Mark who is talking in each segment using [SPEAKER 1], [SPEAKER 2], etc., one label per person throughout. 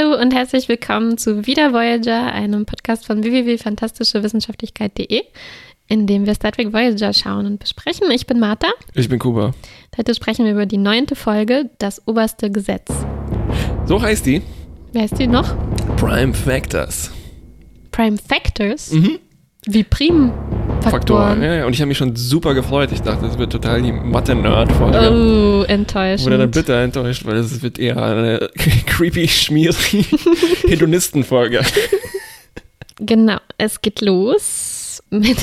[SPEAKER 1] Hallo und herzlich willkommen zu Wieder Voyager, einem Podcast von www.fantastischewissenschaftlichkeit.de, in dem wir Star Trek Voyager schauen und besprechen. Ich bin Martha.
[SPEAKER 2] Ich bin Kuba.
[SPEAKER 1] Heute sprechen wir über die neunte Folge, das oberste Gesetz.
[SPEAKER 2] So heißt die.
[SPEAKER 1] Wer heißt die noch?
[SPEAKER 2] Prime Factors.
[SPEAKER 1] Prime Factors?
[SPEAKER 2] Mhm.
[SPEAKER 1] Wie Prim.
[SPEAKER 2] Faktoren. Ja, ja, und ich habe mich schon super gefreut. Ich dachte, das wird total die Mathe-Nerd-Folge.
[SPEAKER 1] Oh, enttäuschend.
[SPEAKER 2] Wurde dann bitter enttäuscht, weil es wird eher eine creepy, schmierige Hedonisten-Folge.
[SPEAKER 1] Genau, es geht los mit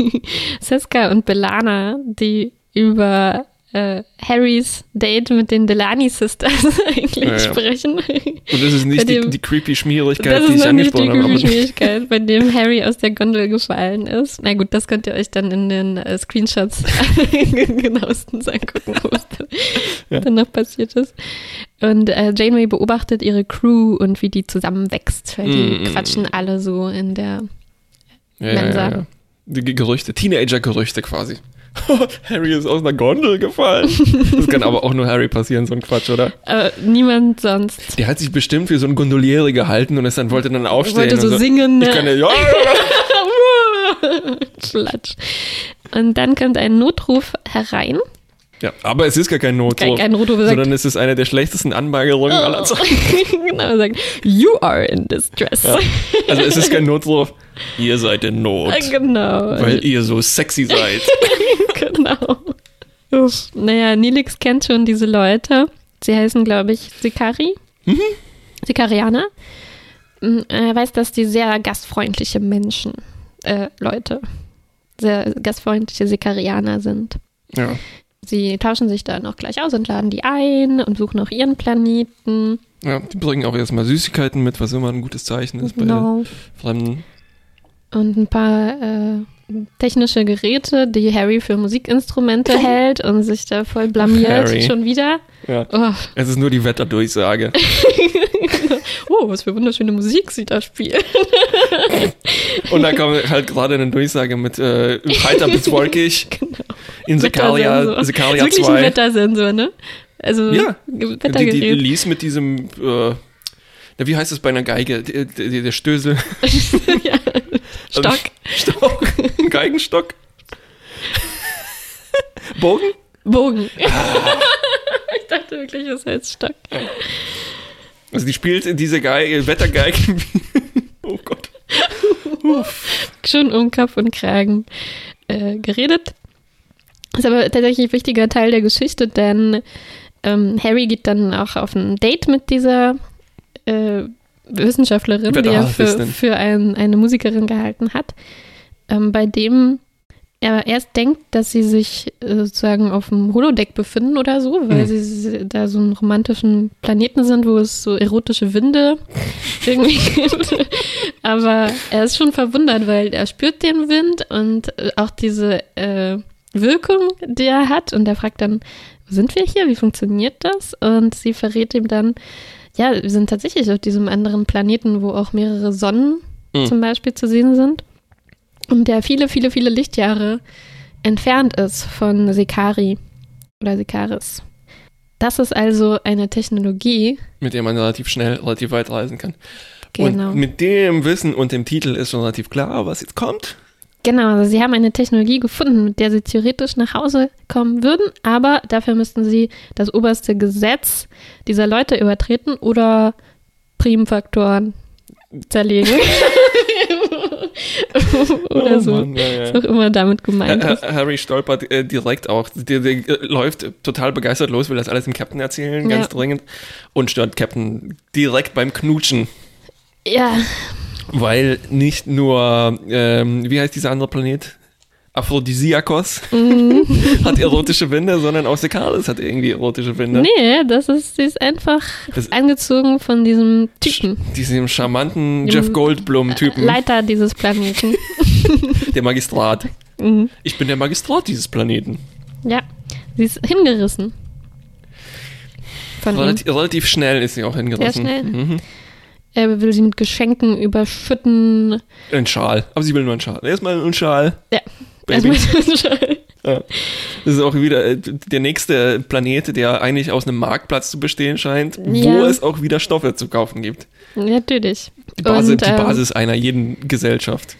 [SPEAKER 1] Seska und Belana, die über äh, Harrys Date mit den Delany Sisters eigentlich
[SPEAKER 2] Ja,
[SPEAKER 1] sprechen.
[SPEAKER 2] Und das ist nicht die,
[SPEAKER 1] dem-
[SPEAKER 2] die creepy Schmierigkeit,
[SPEAKER 1] Das
[SPEAKER 2] die ich
[SPEAKER 1] nicht die
[SPEAKER 2] angesprochen habe. aber-
[SPEAKER 1] Schwierigkeit, bei dem Harry aus der Gondel gefallen ist. Na gut, das könnt ihr euch dann in den äh, Screenshots genauestens angucken, was da
[SPEAKER 2] Ja.
[SPEAKER 1] dann noch passiert ist. Und äh, Janeway beobachtet ihre Crew und wie die zusammenwächst, weil die
[SPEAKER 2] Mm.
[SPEAKER 1] quatschen alle so in der
[SPEAKER 2] ja,
[SPEAKER 1] Mensa.
[SPEAKER 2] Gerüchte, Teenager-Gerüchte quasi. Harry ist aus einer Gondel gefallen. Das kann aber auch nur Harry passieren, so ein Quatsch, oder?
[SPEAKER 1] äh, niemand sonst.
[SPEAKER 2] Der hat sich bestimmt wie so ein Gondoliere gehalten und ist dann wollte dann aufstehen.
[SPEAKER 1] wollte
[SPEAKER 2] und
[SPEAKER 1] so singen.
[SPEAKER 2] Ich
[SPEAKER 1] ne?
[SPEAKER 2] kann ja, ja,
[SPEAKER 1] Flatsch. Und dann kommt ein Notruf herein.
[SPEAKER 2] ja, aber es ist gar kein Notruf,
[SPEAKER 1] Kein, kein Notruf
[SPEAKER 2] sondern es ist eine der schlechtesten Anmagerungen aller
[SPEAKER 1] oh.
[SPEAKER 2] Zeiten.
[SPEAKER 1] genau, sagt, you are in distress.
[SPEAKER 2] Ja. Also es ist kein Notruf, ihr seid in Not,
[SPEAKER 1] Genau.
[SPEAKER 2] weil ihr so sexy seid.
[SPEAKER 1] genau. Uff. Naja, Nilix kennt schon diese Leute. Sie heißen, glaube ich, Sikari.
[SPEAKER 2] Mhm.
[SPEAKER 1] Sikarianer. Mm, Er weiß, dass die sehr gastfreundliche Menschen, äh, Leute, sehr gastfreundliche Sikarianer sind.
[SPEAKER 2] Ja.
[SPEAKER 1] Sie tauschen sich dann auch gleich aus und laden die ein und suchen auch ihren Planeten.
[SPEAKER 2] ja, die bringen auch erstmal Süßigkeiten mit, was immer ein gutes Zeichen ist bei
[SPEAKER 1] Genau.
[SPEAKER 2] Fremden.
[SPEAKER 1] Und ein paar äh, technische Geräte, die Harry für Musikinstrumente hält und sich da voll blamiert.
[SPEAKER 2] Harry.
[SPEAKER 1] Schon wieder.
[SPEAKER 2] Ja.
[SPEAKER 1] Oh,
[SPEAKER 2] Es ist nur die Wetterdurchsage.
[SPEAKER 1] oh, was für wunderschöne Musik sie da spielt.
[SPEAKER 2] Und da kommt halt gerade eine Durchsage mit äh, heiter bis wolkig in Sekalia. Sekalia
[SPEAKER 1] Ist wirklich ein
[SPEAKER 2] 2.
[SPEAKER 1] Wettersensor, ne? Also
[SPEAKER 2] Ja. Die, die
[SPEAKER 1] Wettergerät.
[SPEAKER 2] liest mit diesem, äh, na, wie heißt das bei einer Geige? Der, der, der Stößel.
[SPEAKER 1] ja. Stock.
[SPEAKER 2] Stock. Geigenstock. Bogen?
[SPEAKER 1] Bogen.
[SPEAKER 2] Ah.
[SPEAKER 1] ich dachte wirklich, es heißt Stock.
[SPEAKER 2] Also die spielt diese Geige, Wettergeigen. oh Gott.
[SPEAKER 1] Schon um Kopf und Kragen äh, geredet. Ist aber tatsächlich ein wichtiger Teil der Geschichte, denn ähm, Harry geht dann auch auf ein Date mit dieser äh, Wissenschaftlerin, die er für, für ein, eine Musikerin gehalten hat, ähm, bei dem er erst denkt, dass sie sich äh, sozusagen auf dem Holodeck befinden oder so, weil
[SPEAKER 2] Hm.
[SPEAKER 1] sie da so einen romantischen Planeten sind, wo es so erotische Winde irgendwie gibt. Aber er ist schon verwundert, weil er spürt den Wind und äh, auch diese äh, Wirkung, die er hat. Und er fragt dann, wo sind wir hier? Wie funktioniert das? Und sie verrät ihm dann, ja, wir sind tatsächlich auf diesem anderen Planeten, wo auch mehrere Sonnen
[SPEAKER 2] Mhm.
[SPEAKER 1] zum Beispiel zu sehen sind. Und der viele, viele, viele Lichtjahre entfernt ist von Sekari oder Sekaris. Das ist also eine Technologie,
[SPEAKER 2] Mit der man relativ schnell, relativ weit reisen kann.
[SPEAKER 1] genau.
[SPEAKER 2] Und mit dem Wissen und dem Titel ist schon relativ klar, was jetzt kommt.
[SPEAKER 1] Genau, also sie haben eine Technologie gefunden, mit der sie theoretisch nach Hause kommen würden, aber dafür müssten sie das oberste Gesetz dieser Leute übertreten oder Primfaktoren zerlegen. oder
[SPEAKER 2] Oh
[SPEAKER 1] so.
[SPEAKER 2] Mann, ja, ja.
[SPEAKER 1] Was auch immer damit gemeint ist.
[SPEAKER 2] Ha- Harry stolpert äh, direkt auch. Der, der äh, läuft total begeistert los, will das alles dem Captain erzählen, ganz
[SPEAKER 1] Ja.
[SPEAKER 2] dringend. Und stört Captain direkt beim Knutschen.
[SPEAKER 1] Ja,
[SPEAKER 2] Weil nicht nur, ähm, wie heißt dieser andere Planet? Aphrodisiakos
[SPEAKER 1] Mhm.
[SPEAKER 2] hat erotische Winde, sondern auch Sekaris hat irgendwie erotische Winde.
[SPEAKER 1] nee, das ist, sie ist einfach
[SPEAKER 2] Das-
[SPEAKER 1] angezogen von diesem Typen,
[SPEAKER 2] Diesem charmanten Jeff Goldblum-Typen,
[SPEAKER 1] Leiter dieses Planeten.
[SPEAKER 2] der Magistrat.
[SPEAKER 1] Mhm.
[SPEAKER 2] Ich bin der Magistrat dieses Planeten.
[SPEAKER 1] Ja, sie ist hingerissen. Von ihm.
[SPEAKER 2] Relativ, relativ schnell ist sie auch hingerissen.
[SPEAKER 1] Sehr schnell.
[SPEAKER 2] Mhm.
[SPEAKER 1] Er will sie mit Geschenken überschütten.
[SPEAKER 2] Ein Schal. Aber sie will nur einen Schal. Erstmal einen Schal.
[SPEAKER 1] Ja,
[SPEAKER 2] Baby.
[SPEAKER 1] erstmal so ein Schal.
[SPEAKER 2] Ja. Das ist auch wieder äh, der nächste Planet, der eigentlich aus einem Marktplatz zu bestehen scheint, wo
[SPEAKER 1] Ja.
[SPEAKER 2] es auch wieder Stoffe zu kaufen gibt.
[SPEAKER 1] Natürlich.
[SPEAKER 2] Die Basis,
[SPEAKER 1] Und,
[SPEAKER 2] die
[SPEAKER 1] ähm,
[SPEAKER 2] Basis einer jeden Gesellschaft.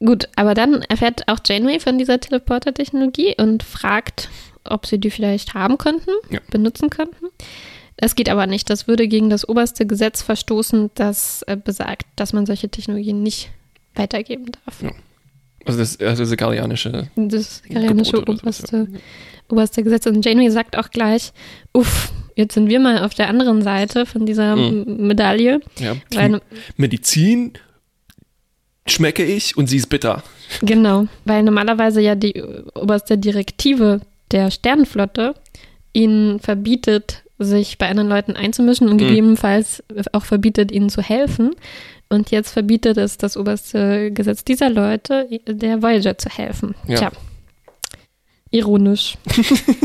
[SPEAKER 1] Gut, aber dann erfährt auch Janeway von dieser Teleporter-Technologie und fragt, ob sie die vielleicht haben könnten,
[SPEAKER 2] Ja.
[SPEAKER 1] benutzen könnten. Das geht aber nicht. Das würde gegen das oberste Gesetz verstoßen, das äh, besagt, dass man solche Technologien nicht weitergeben darf.
[SPEAKER 2] Ja. Also das, also das garianische
[SPEAKER 1] Das
[SPEAKER 2] Gebot oder sowas,
[SPEAKER 1] oberste, oberste Gesetz. Und Janeway sagt auch gleich, uff, jetzt sind wir mal auf der anderen Seite von dieser
[SPEAKER 2] Mhm.
[SPEAKER 1] Medaille.
[SPEAKER 2] Ja,
[SPEAKER 1] Weil,
[SPEAKER 2] Medizin schmecke ich und sie ist bitter.
[SPEAKER 1] genau, weil normalerweise ja die oberste Direktive der Sternenflotte ihnen verbietet, sich bei anderen Leuten einzumischen und
[SPEAKER 2] Mhm.
[SPEAKER 1] gegebenenfalls auch verbietet, ihnen zu helfen. Und jetzt verbietet es das oberste Gesetz dieser Leute, der Voyager zu helfen.
[SPEAKER 2] Ja.
[SPEAKER 1] Tja. Ironisch.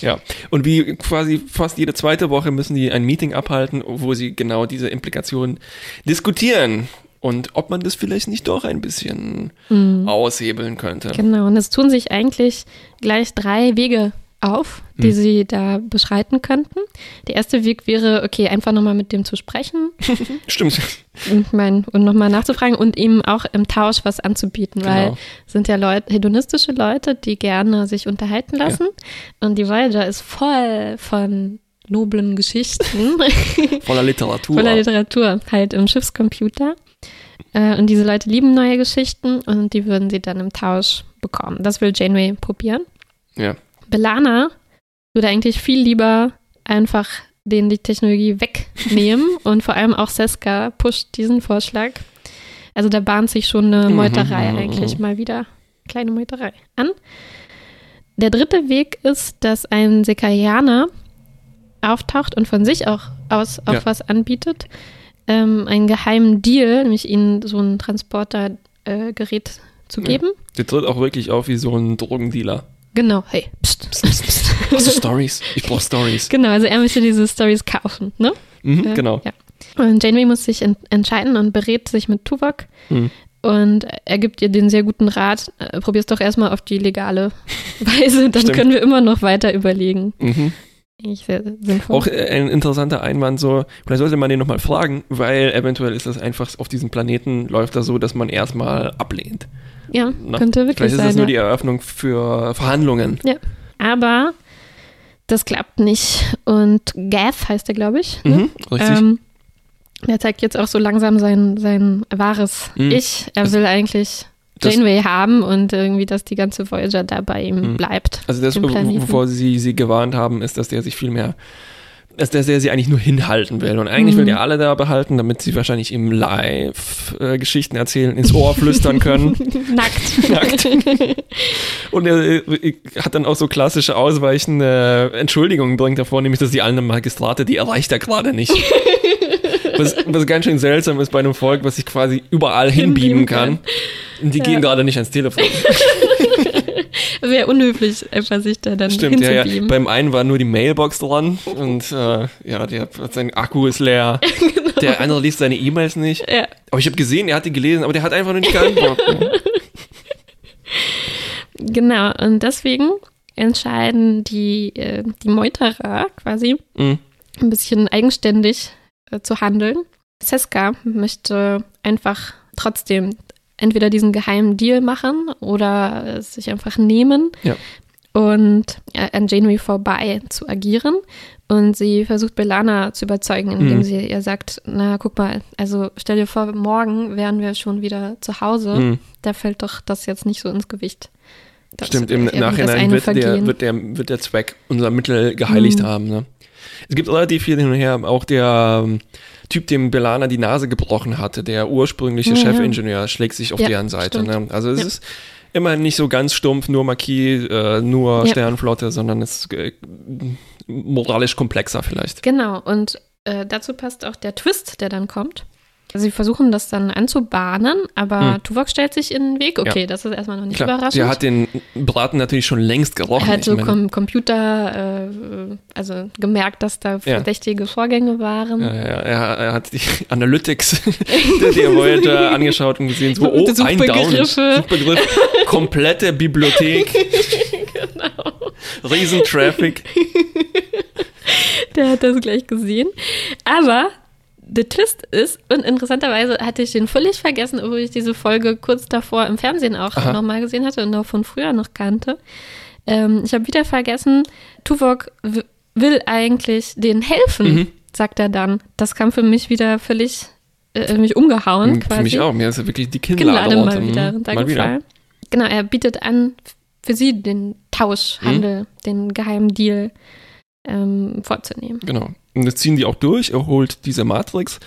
[SPEAKER 2] Ja, und wie quasi fast jede zweite Woche müssen die ein Meeting abhalten, wo sie genau diese Implikationen diskutieren und ob man das vielleicht nicht doch ein bisschen
[SPEAKER 1] Mhm.
[SPEAKER 2] aushebeln könnte.
[SPEAKER 1] Genau, und es tun sich eigentlich gleich drei Wege auf, die
[SPEAKER 2] Hm.
[SPEAKER 1] sie da beschreiten könnten. Der erste Weg wäre, okay, einfach nochmal mit dem zu sprechen
[SPEAKER 2] Stimmt.
[SPEAKER 1] und, mein, und nochmal nachzufragen und ihm auch im Tausch was anzubieten, weil
[SPEAKER 2] Genau.
[SPEAKER 1] es sind ja Leute, hedonistische Leute, die gerne sich unterhalten lassen. Und die Voyager ist voll von noblen Geschichten,
[SPEAKER 2] Voller Literatur.
[SPEAKER 1] voller Literatur, halt im Schiffscomputer. Äh, und diese Leute lieben neue Geschichten und die würden sie dann im Tausch bekommen. Das will Janeway probieren.
[SPEAKER 2] Ja.
[SPEAKER 1] Belana würde eigentlich viel lieber einfach denen die Technologie wegnehmen und vor allem auch Seska pusht diesen Vorschlag. Also da bahnt sich schon eine
[SPEAKER 2] Mhm,
[SPEAKER 1] Meuterei
[SPEAKER 2] mhm,
[SPEAKER 1] eigentlich mal wieder, kleine Meuterei an. Der dritte Weg ist, dass ein Sekaianer auftaucht und von sich auch aus auch
[SPEAKER 2] Ja.
[SPEAKER 1] was anbietet. Ähm, einen geheimen Deal, nämlich ihnen so ein Transportergerät äh, zu
[SPEAKER 2] Ja.
[SPEAKER 1] geben.
[SPEAKER 2] Der tritt auch wirklich auf wie so ein Drogendealer.
[SPEAKER 1] Genau, hey, pst, pst, pst, pst.
[SPEAKER 2] Hast du Stories? Ich brauch Stories.
[SPEAKER 1] Genau, also er möchte diese Stories kaufen, ne?
[SPEAKER 2] Mhm,
[SPEAKER 1] Ja,
[SPEAKER 2] genau.
[SPEAKER 1] Ja. Und Janeway muss sich en entscheiden und berät sich mit Tuvok.
[SPEAKER 2] Mhm.
[SPEAKER 1] Und er gibt ihr den sehr guten Rat, äh, probier's doch erstmal auf die legale Weise, dann
[SPEAKER 2] Stimmt.
[SPEAKER 1] können wir immer noch weiter überlegen.
[SPEAKER 2] Mhm.
[SPEAKER 1] Eigentlich sehr sinnvoll.
[SPEAKER 2] Auch äh, ein interessanter Einwand so, vielleicht sollte man den nochmal fragen, weil eventuell ist das einfach auf diesem Planeten läuft das so, dass man erstmal ablehnt.
[SPEAKER 1] Ja,
[SPEAKER 2] Na,
[SPEAKER 1] könnte wirklich
[SPEAKER 2] Vielleicht ist
[SPEAKER 1] sein.
[SPEAKER 2] das nur
[SPEAKER 1] ja.
[SPEAKER 2] die Eröffnung für Verhandlungen.
[SPEAKER 1] Aber das klappt nicht. Und Gath heißt er, glaube ich. ne?
[SPEAKER 2] Mhm, richtig.
[SPEAKER 1] Ähm, der zeigt jetzt auch so langsam sein, sein wahres
[SPEAKER 2] Mhm.
[SPEAKER 1] Ich. Er
[SPEAKER 2] Das-
[SPEAKER 1] will eigentlich Janeway haben und irgendwie, dass die ganze Voyager da bei ihm
[SPEAKER 2] Mhm.
[SPEAKER 1] bleibt.
[SPEAKER 2] also das, wovor sie sie gewarnt haben, ist, dass der sich viel mehr, dass der, der sie eigentlich nur hinhalten will. Und eigentlich
[SPEAKER 1] Mhm.
[SPEAKER 2] will der alle da behalten, damit sie wahrscheinlich ihm live äh, Geschichten erzählen, ins Ohr flüstern können.
[SPEAKER 1] Nackt.
[SPEAKER 2] Nackt. Und er äh, hat dann auch so klassische ausweichende Entschuldigungen bringt davor, nämlich, dass die anderen Magistrate, die erreicht er gerade nicht. Was, was ganz schön seltsam ist bei einem Volk, was sich quasi überall hinbeamen
[SPEAKER 1] Hinbeamen
[SPEAKER 2] kann. Und die
[SPEAKER 1] Ja.
[SPEAKER 2] gehen gerade nicht ans Telefon.
[SPEAKER 1] Wäre unhöflich, einfach sich da dann
[SPEAKER 2] Stimmt, ja, ja. Beim einen war nur die Mailbox dran und äh, ja, der sein Akku ist leer. Der andere liest seine E-Mails nicht.
[SPEAKER 1] Ja,
[SPEAKER 2] Aber ich habe gesehen, er hat die gelesen, aber der hat einfach nur nicht geantwortet.
[SPEAKER 1] genau. Und deswegen entscheiden die, äh, die Meuterer quasi
[SPEAKER 2] Mhm.
[SPEAKER 1] ein bisschen eigenständig äh, zu handeln. Seska möchte einfach trotzdem entweder diesen geheimen Deal machen oder es sich einfach nehmen
[SPEAKER 2] Ja.
[SPEAKER 1] und äh, an Janeway vorbei zu agieren. Und sie versucht Belana zu überzeugen, indem
[SPEAKER 2] Mhm.
[SPEAKER 1] sie ihr sagt, na guck mal, also stell dir vor, morgen wären wir schon wieder zu Hause.
[SPEAKER 2] Mhm.
[SPEAKER 1] Da fällt doch das jetzt nicht so ins Gewicht. Das
[SPEAKER 2] Stimmt, im Nachhinein wird der, wird, der, wird der Zweck unser Mittel geheiligt
[SPEAKER 1] Mhm.
[SPEAKER 2] haben. Ne? Es gibt relativ viel hin und her. Auch der ähm, Typ, dem Belana die Nase gebrochen hatte, der ursprüngliche
[SPEAKER 1] Ja, ja.
[SPEAKER 2] Chefingenieur, schlägt sich auf
[SPEAKER 1] Ja,
[SPEAKER 2] deren Seite. Ne? Also es
[SPEAKER 1] Ja.
[SPEAKER 2] ist immer nicht so ganz stumpf, nur Marquis, äh, nur
[SPEAKER 1] Ja.
[SPEAKER 2] Sternenflotte, sondern es ist äh, moralisch komplexer vielleicht.
[SPEAKER 1] Genau, und äh, dazu passt auch der Twist, der dann kommt. Sie versuchen das dann anzubahnen, aber
[SPEAKER 2] Hm.
[SPEAKER 1] Tuvok stellt sich in den Weg. Okay,
[SPEAKER 2] Ja.
[SPEAKER 1] das ist erstmal noch nicht
[SPEAKER 2] Klar,
[SPEAKER 1] überraschend.
[SPEAKER 2] der hat den Braten natürlich schon längst gerochen.
[SPEAKER 1] er hat so Com Computer, äh, also gemerkt, dass da
[SPEAKER 2] Ja.
[SPEAKER 1] verdächtige Vorgänge waren.
[SPEAKER 2] Ja, ja, ja, er, er hat die Analytics der, Voyager angeschaut und gesehen, so, oh, ein Down. Suchbegriff, komplette Bibliothek.
[SPEAKER 1] genau.
[SPEAKER 2] Riesentraffic.
[SPEAKER 1] Der hat das gleich gesehen. Aber der Twist ist, und interessanterweise hatte ich den völlig vergessen, obwohl ich diese Folge kurz davor im Fernsehen auch nochmal gesehen hatte und auch von früher noch kannte. Ähm, ich habe wieder vergessen, Tuvok will eigentlich denen helfen,
[SPEAKER 2] Mhm.
[SPEAKER 1] sagt er dann. Das kam für mich wieder völlig äh, mich umgehauen quasi.
[SPEAKER 2] Für mich auch. Mir ist ja wirklich die Kinnlade
[SPEAKER 1] Kinnlade mal wieder
[SPEAKER 2] Mhm.
[SPEAKER 1] runtergefallen. Genau, er bietet an, für sie den Tauschhandel,
[SPEAKER 2] Mhm.
[SPEAKER 1] den geheimen Deal ähm, vorzunehmen.
[SPEAKER 2] Genau. Und das ziehen die auch durch. Er holt diese Matrix.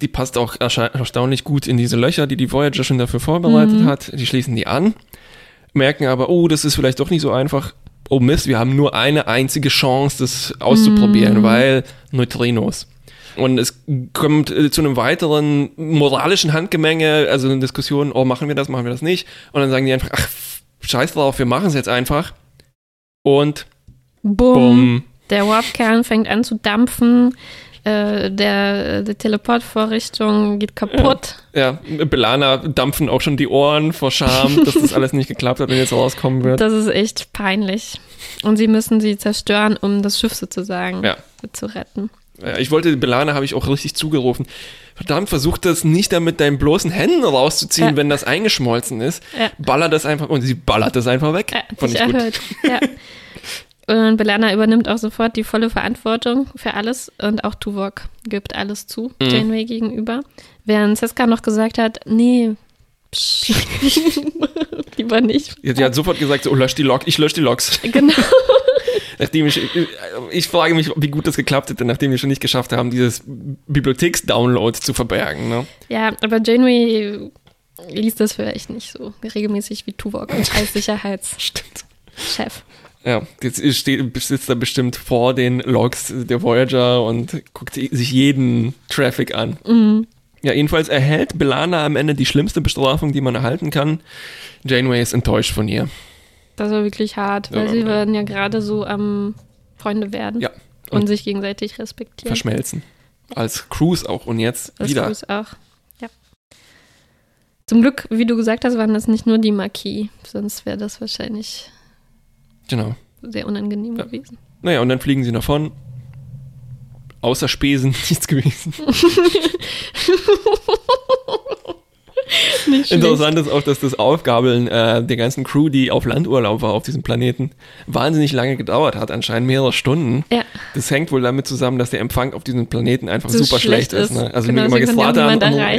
[SPEAKER 2] Die passt auch erstaunlich gut in diese Löcher, die die Voyager schon dafür vorbereitet
[SPEAKER 1] Mhm.
[SPEAKER 2] hat. Die schließen die an, merken aber, oh, das ist vielleicht doch nicht so einfach. Oh Mist, wir haben nur eine einzige Chance, das auszuprobieren,
[SPEAKER 1] Mhm.
[SPEAKER 2] weil Neutrinos. Und es kommt äh, zu einem weiteren moralischen Handgemenge, also eine Diskussion, oh, machen wir das, machen wir das nicht. Und dann sagen die einfach, ach, scheiß drauf, wir machen es jetzt einfach. Und
[SPEAKER 1] Bumm. Der Warp-Kern fängt an zu dampfen. Äh, der, die Teleportvorrichtung geht kaputt.
[SPEAKER 2] Ja, Belana dampfen auch schon die Ohren vor Scham, dass das alles nicht geklappt hat und jetzt rauskommen wird.
[SPEAKER 1] Das ist echt peinlich. Und sie müssen sie zerstören, um das Schiff sozusagen
[SPEAKER 2] Ja.
[SPEAKER 1] zu retten.
[SPEAKER 2] Ja, ich wollte, Belana habe ich auch richtig zugerufen. Verdammt, versuch das nicht da mit deinen bloßen Händen rauszuziehen,
[SPEAKER 1] Ja.
[SPEAKER 2] wenn das eingeschmolzen ist.
[SPEAKER 1] Ja.
[SPEAKER 2] Baller das einfach, und sie ballert das einfach weg.
[SPEAKER 1] Ja,
[SPEAKER 2] Fand ich gut.
[SPEAKER 1] Und Belana übernimmt auch sofort die volle Verantwortung für alles und auch Tuvok gibt alles zu
[SPEAKER 2] Mhm.
[SPEAKER 1] Janeway gegenüber. Während Seska noch gesagt hat, nee, psch, lieber nicht.
[SPEAKER 2] Die hat sofort gesagt, so, oh, lösch die Lok, ich lösche die Loks.
[SPEAKER 1] Genau.
[SPEAKER 2] Nachdem ich, ich frage mich, wie gut das geklappt hätte, nachdem wir schon nicht geschafft haben, dieses Bibliotheks-Download zu verbergen. Ne?
[SPEAKER 1] Ja, aber Janeway liest das vielleicht nicht so regelmäßig wie Tuvok als Sicherheitschef.
[SPEAKER 2] Ja, jetzt steht, sitzt er bestimmt vor den Logs der Voyager und guckt sich jeden Traffic an.
[SPEAKER 1] Mhm.
[SPEAKER 2] Ja, jedenfalls erhält Belana am Ende die schlimmste Bestrafung, die man erhalten kann. Janeway ist enttäuscht von ihr.
[SPEAKER 1] Das war wirklich hart, weil
[SPEAKER 2] Ja.
[SPEAKER 1] sie waren ja gerade so am Freunde werden
[SPEAKER 2] Ja,
[SPEAKER 1] und,
[SPEAKER 2] und
[SPEAKER 1] sich gegenseitig respektieren.
[SPEAKER 2] verschmelzen. Als Cruise auch und jetzt
[SPEAKER 1] Das
[SPEAKER 2] wieder.
[SPEAKER 1] Gruß auch. Ja. Zum Glück, wie du gesagt hast, waren das nicht nur die Marquis, sonst wäre das wahrscheinlich
[SPEAKER 2] Genau.
[SPEAKER 1] sehr unangenehm
[SPEAKER 2] Ja.
[SPEAKER 1] gewesen.
[SPEAKER 2] Naja, und dann fliegen sie davon. Außer Spesen nichts gewesen.
[SPEAKER 1] Nicht.
[SPEAKER 2] Interessant ist auch, dass das Aufgabeln äh, der ganzen Crew, die auf Landurlaub war auf diesem Planeten, wahnsinnig lange gedauert hat, anscheinend mehrere Stunden.
[SPEAKER 1] Ja,
[SPEAKER 2] Das hängt wohl damit zusammen, dass der Empfang auf diesem Planeten einfach
[SPEAKER 1] so
[SPEAKER 2] super schlecht, ist. Ne? Also
[SPEAKER 1] genau,
[SPEAKER 2] mit
[SPEAKER 1] sie konnten ja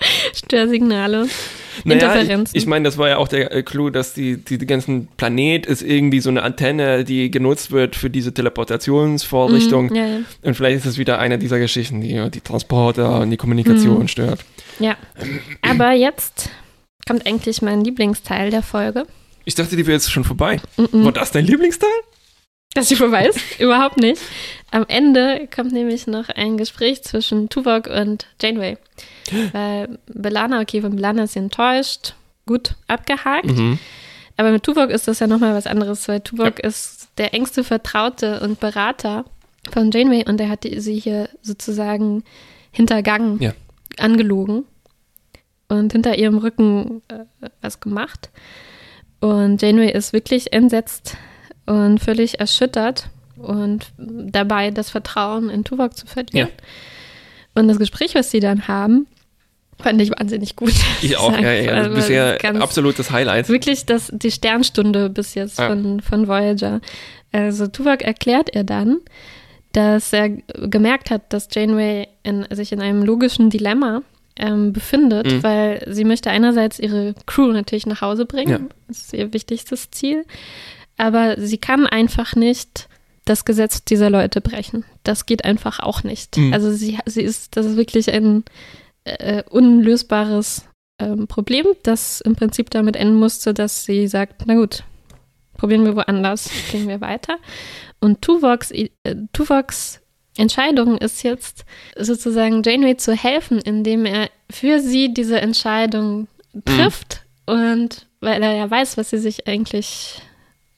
[SPEAKER 1] Störsignale.
[SPEAKER 2] Naja, ich,
[SPEAKER 1] Interferenzen.
[SPEAKER 2] ich meine, das war ja auch der äh, Clou, dass die, die, die ganzen Planet ist irgendwie so eine Antenne, die genutzt wird für diese Teleportationsvorrichtung.
[SPEAKER 1] Mhm, ja, ja.
[SPEAKER 2] Und vielleicht ist es wieder eine dieser Geschichten, die die Transporter und die Kommunikation
[SPEAKER 1] Mhm.
[SPEAKER 2] stört.
[SPEAKER 1] ja. Aber jetzt kommt eigentlich mein Lieblingsteil der Folge.
[SPEAKER 2] Ich dachte, die wäre jetzt schon vorbei.
[SPEAKER 1] Mhm.
[SPEAKER 2] War das dein Lieblingsteil?
[SPEAKER 1] Dass sie vorbei ist? Überhaupt nicht. Am Ende kommt nämlich noch ein Gespräch zwischen Tuvok und Janeway. Weil Belana, okay, von Belana ist sie enttäuscht, gut abgehakt.
[SPEAKER 2] Mhm.
[SPEAKER 1] Aber mit Tuvok ist das ja nochmal was anderes, weil Tuvok ist der engste Vertraute und Berater von Janeway und er hat sie hier sozusagen hintergangen,
[SPEAKER 2] Ja.
[SPEAKER 1] angelogen und hinter ihrem Rücken äh, was gemacht. Und Janeway ist wirklich entsetzt und völlig erschüttert und dabei das Vertrauen in Tuvok zu verlieren. Und das Gespräch, was sie dann haben, fand ich wahnsinnig gut.
[SPEAKER 2] Ich auch, ja, ja.
[SPEAKER 1] Also
[SPEAKER 2] Bisher absolutes Highlight.
[SPEAKER 1] Wirklich das, die Sternstunde bis jetzt
[SPEAKER 2] Ja.
[SPEAKER 1] von, von Voyager. Also Tuvok erklärt er dann, dass er gemerkt hat, dass Janeway in, sich in einem logischen Dilemma ähm, befindet,
[SPEAKER 2] Mhm.
[SPEAKER 1] weil sie möchte einerseits ihre Crew natürlich nach Hause bringen,
[SPEAKER 2] Ja.
[SPEAKER 1] das ist ihr wichtigstes Ziel, aber sie kann einfach nicht das Gesetz dieser Leute brechen. Das geht einfach auch nicht.
[SPEAKER 2] Mhm.
[SPEAKER 1] Also sie, sie ist, das ist wirklich ein äh, unlösbares ähm, Problem, das im Prinzip damit enden musste, dass sie sagt, na gut, probieren wir woanders, gehen wir weiter. Und Tuvoks, äh, Tuvoks Entscheidung ist jetzt sozusagen Janeway zu helfen, indem er für sie diese Entscheidung trifft und weil er ja weiß, was sie sich eigentlich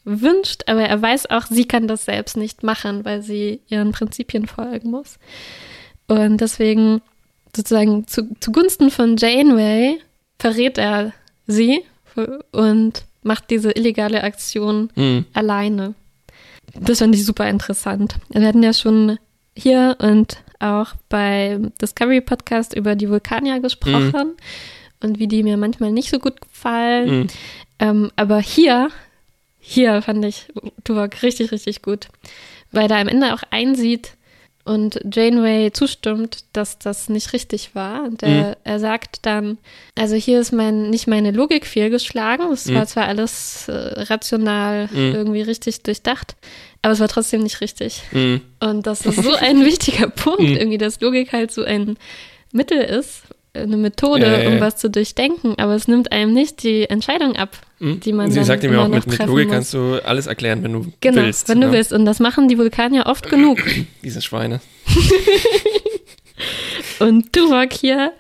[SPEAKER 1] wünscht, aber er weiß auch, sie kann das selbst nicht machen, weil sie ihren Prinzipien folgen muss. Und deswegen sozusagen zu, zugunsten von Janeway verrät er sie und macht diese illegale Aktion
[SPEAKER 2] Mhm.
[SPEAKER 1] alleine. Das fand ich super interessant. Wir hatten ja schon hier und auch bei Discovery Podcast über die Vulkanier gesprochen und wie die mir manchmal nicht so gut gefallen.
[SPEAKER 2] Mhm.
[SPEAKER 1] Ähm, aber hier, hier fand ich Tuvok richtig, richtig gut, weil er am Ende auch einsieht und Janeway zustimmt, dass das nicht richtig war. Und er, er sagt dann, also hier ist mein, nicht meine Logik fehlgeschlagen. Es war
[SPEAKER 2] Mhm.
[SPEAKER 1] zwar alles äh, rational
[SPEAKER 2] Mhm.
[SPEAKER 1] irgendwie richtig durchdacht, aber es war trotzdem nicht richtig.
[SPEAKER 2] Mhm.
[SPEAKER 1] Und das ist so ein wichtiger Punkt,
[SPEAKER 2] Mhm.
[SPEAKER 1] irgendwie, dass Logik halt so ein Mittel ist, eine Methode,
[SPEAKER 2] Ja, ja,
[SPEAKER 1] um
[SPEAKER 2] ja.
[SPEAKER 1] was zu durchdenken, aber es nimmt einem nicht die Entscheidung ab,
[SPEAKER 2] Mhm.
[SPEAKER 1] die man
[SPEAKER 2] Sie sagte mir
[SPEAKER 1] immer
[SPEAKER 2] auch, mit, mit Logik
[SPEAKER 1] muss.
[SPEAKER 2] kannst du alles erklären, wenn du
[SPEAKER 1] Genau,
[SPEAKER 2] willst.
[SPEAKER 1] wenn du
[SPEAKER 2] ne?
[SPEAKER 1] willst. Und das machen die Vulkanier oft genug.
[SPEAKER 2] Diese Schweine.
[SPEAKER 1] Und Tuvok hier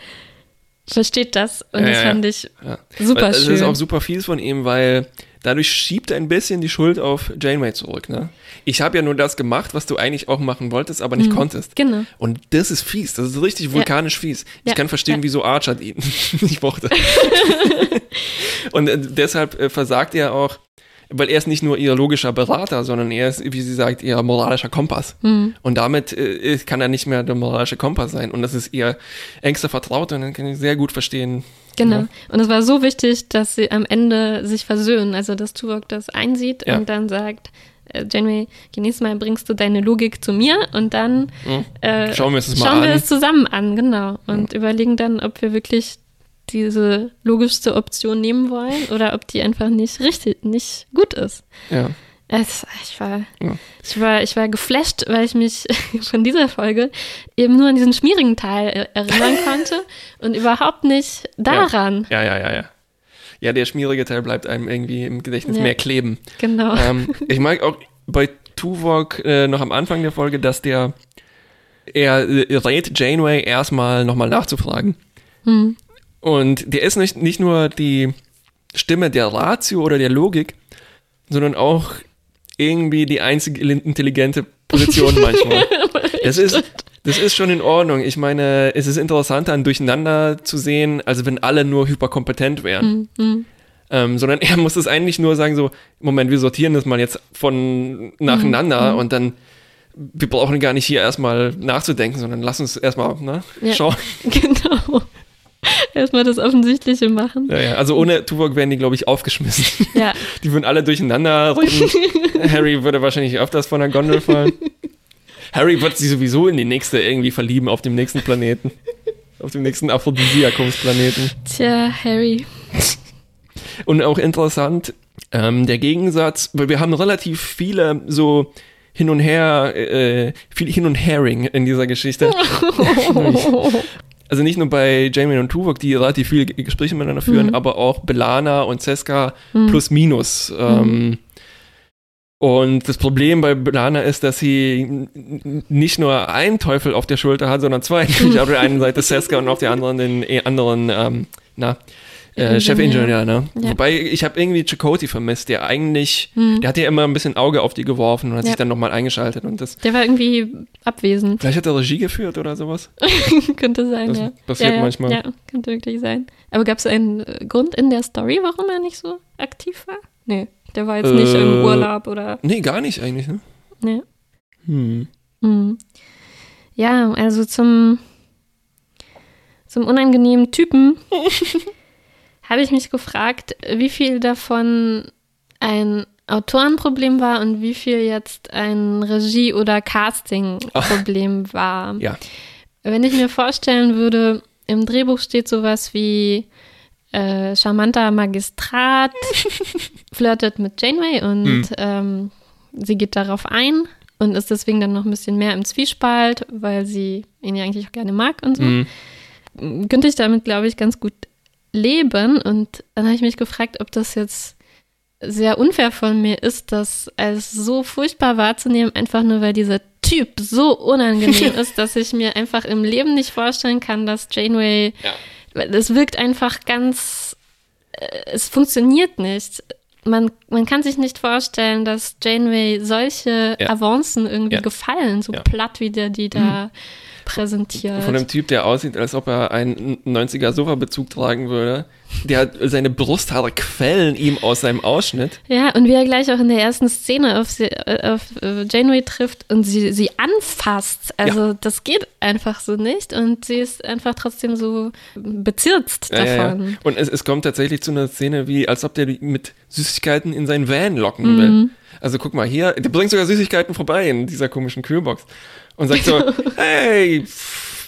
[SPEAKER 1] versteht das und
[SPEAKER 2] Ja,
[SPEAKER 1] das
[SPEAKER 2] ja, ja.
[SPEAKER 1] fand ich
[SPEAKER 2] Ja.
[SPEAKER 1] super
[SPEAKER 2] also Das ist
[SPEAKER 1] schön.
[SPEAKER 2] auch super fies von ihm, weil dadurch schiebt er ein bisschen die Schuld auf Janeway zurück. Ne? Ich habe ja nur das gemacht, was du eigentlich auch machen wolltest, aber nicht konntest.
[SPEAKER 1] Genau.
[SPEAKER 2] Und das ist fies. Das ist richtig vulkanisch fies. Ich
[SPEAKER 1] Ja.
[SPEAKER 2] kann verstehen,
[SPEAKER 1] Ja.
[SPEAKER 2] wieso Archer ihn nicht mochte. Und äh, deshalb äh, versagt er auch, weil er ist nicht nur ihr logischer Berater, sondern er ist, wie sie sagt, ihr moralischer Kompass.
[SPEAKER 1] Hm.
[SPEAKER 2] Und damit äh, kann er nicht mehr der moralische Kompass sein. Und das ist ihr engster Vertrauter und dann kann ich sehr gut verstehen.
[SPEAKER 1] Genau.
[SPEAKER 2] Ja.
[SPEAKER 1] Und es war so wichtig, dass sie am Ende sich versöhnen. Also, dass Tuvok das einsieht
[SPEAKER 2] Ja.
[SPEAKER 1] und dann sagt, äh, Janeway, nächstes Mal bringst du deine Logik zu mir und dann
[SPEAKER 2] Hm.
[SPEAKER 1] äh,
[SPEAKER 2] Schauen wir mal
[SPEAKER 1] schauen wir es zusammen an, genau. Und überlegen dann, ob wir wirklich diese logischste Option nehmen wollen oder ob die einfach nicht richtig, nicht gut ist.
[SPEAKER 2] Ja.
[SPEAKER 1] Es, ich, war,
[SPEAKER 2] Ja.
[SPEAKER 1] ich, war, ich war geflasht, weil ich mich von dieser Folge eben nur an diesen schmierigen Teil er- erinnern konnte und überhaupt nicht daran.
[SPEAKER 2] Ja, ja, ja, ja. Ja, der schmierige Teil bleibt einem irgendwie im Gedächtnis
[SPEAKER 1] Ja.
[SPEAKER 2] mehr kleben.
[SPEAKER 1] Genau.
[SPEAKER 2] ähm, ich mag auch bei Tuvok äh, noch am Anfang der Folge, dass der er äh, rät Janeway erstmal nochmal nachzufragen.
[SPEAKER 1] Hm.
[SPEAKER 2] Und der ist nicht, nicht nur die Stimme der Ratio oder der Logik, sondern auch irgendwie die einzige intelligente Position manchmal. Das ist, das ist schon in Ordnung. Ich meine, es ist interessanter, ein Durcheinander zu sehen, als wenn alle nur hyperkompetent wären.
[SPEAKER 1] Hm, hm.
[SPEAKER 2] Ähm, sondern er muss es eigentlich nur sagen, so, Moment, wir sortieren das mal jetzt von nacheinander
[SPEAKER 1] Mhm.
[SPEAKER 2] und dann, wir brauchen gar nicht hier erstmal nachzudenken, sondern lass uns erstmal ne,
[SPEAKER 1] Ja.
[SPEAKER 2] schauen.
[SPEAKER 1] Genau. Erstmal das Offensichtliche machen.
[SPEAKER 2] Ja, ja. Also ohne Tuvok wären die, glaube ich, aufgeschmissen.
[SPEAKER 1] Ja.
[SPEAKER 2] Die würden alle durcheinander reden. Harry würde wahrscheinlich öfters von der Gondel fallen. Harry wird sich sowieso in die nächste irgendwie verlieben auf dem nächsten Planeten. Auf dem nächsten Aphrodisiakumsplaneten.
[SPEAKER 1] Tja, Harry.
[SPEAKER 2] Und auch interessant, ähm, der Gegensatz, weil wir haben relativ viele so hin und her, äh, viel hin und herring in dieser Geschichte. Also nicht nur bei Jamie und Tuvok, die relativ viele Gespräche miteinander führen,
[SPEAKER 1] Mhm.
[SPEAKER 2] aber auch Belana und Seska
[SPEAKER 1] Mhm.
[SPEAKER 2] plus minus. Ähm, und das Problem bei Belana ist, dass sie nicht nur einen Teufel auf der Schulter hat, sondern zwei. Nämlich auf der einen Seite Seska und auf der anderen den eh anderen, ähm, na, äh,
[SPEAKER 1] Ingenieur.
[SPEAKER 2] Chefingenieur, ne?
[SPEAKER 1] Ja.
[SPEAKER 2] Wobei, ich habe irgendwie Chakoti vermisst, der eigentlich,
[SPEAKER 1] Hm.
[SPEAKER 2] der hat ja immer ein bisschen Auge auf die geworfen und hat
[SPEAKER 1] Ja.
[SPEAKER 2] sich dann nochmal eingeschaltet und das,
[SPEAKER 1] Der war irgendwie abwesend.
[SPEAKER 2] vielleicht hat er Regie geführt oder sowas.
[SPEAKER 1] könnte sein,
[SPEAKER 2] Das
[SPEAKER 1] ja.
[SPEAKER 2] passiert
[SPEAKER 1] ja,
[SPEAKER 2] manchmal.
[SPEAKER 1] Ja, könnte wirklich sein. Aber gab es einen äh, Grund in der Story, warum er nicht so aktiv war? Nee, der war jetzt nicht
[SPEAKER 2] Äh,
[SPEAKER 1] im Urlaub oder.
[SPEAKER 2] Nee, gar nicht eigentlich, ne?
[SPEAKER 1] Nee.
[SPEAKER 2] Hm.
[SPEAKER 1] Hm. Ja, also zum, zum unangenehmen Typen habe ich mich gefragt, wie viel davon ein Autorenproblem war und wie viel jetzt ein Regie- oder Casting-Problem war.
[SPEAKER 2] Ja.
[SPEAKER 1] Wenn ich mir vorstellen würde, im Drehbuch steht sowas wie äh, charmanter Magistrat flirtet mit Janeway und
[SPEAKER 2] Hm.
[SPEAKER 1] ähm, sie geht darauf ein und ist deswegen dann noch ein bisschen mehr im Zwiespalt, weil sie ihn ja eigentlich auch gerne mag und so.
[SPEAKER 2] Hm.
[SPEAKER 1] Könnte ich damit, glaube ich, ganz gut leben. Und dann habe ich mich gefragt, ob das jetzt sehr unfair von mir ist, das als so furchtbar wahrzunehmen, einfach nur weil dieser Typ so unangenehm ist, dass ich mir einfach im Leben nicht vorstellen kann, dass Janeway,
[SPEAKER 2] Ja.
[SPEAKER 1] es wirkt einfach ganz, äh, es funktioniert nicht. Man, man kann sich nicht vorstellen, dass Janeway solche
[SPEAKER 2] Ja.
[SPEAKER 1] Avancen irgendwie
[SPEAKER 2] Ja.
[SPEAKER 1] gefallen, so platt wie der die da präsentiert.
[SPEAKER 2] Von einem Typ, der aussieht, als ob er einen 90er Sofa-Bezug tragen würde. Der seine Brusthaare quellen ihm aus seinem Ausschnitt.
[SPEAKER 1] Ja, und wie er gleich auch in der ersten Szene auf, sie, äh, auf äh, Janeway trifft und sie, sie anfasst. Also ja. das geht einfach so nicht und sie ist einfach trotzdem so bezirzt davon. Ja, ja,
[SPEAKER 2] und es, es kommt tatsächlich zu einer Szene, wie als ob der mit Süßigkeiten in seinen Van locken will. Mhm. Also guck mal hier, der bringt sogar Süßigkeiten vorbei in dieser komischen Kühlbox und sagt so, hey,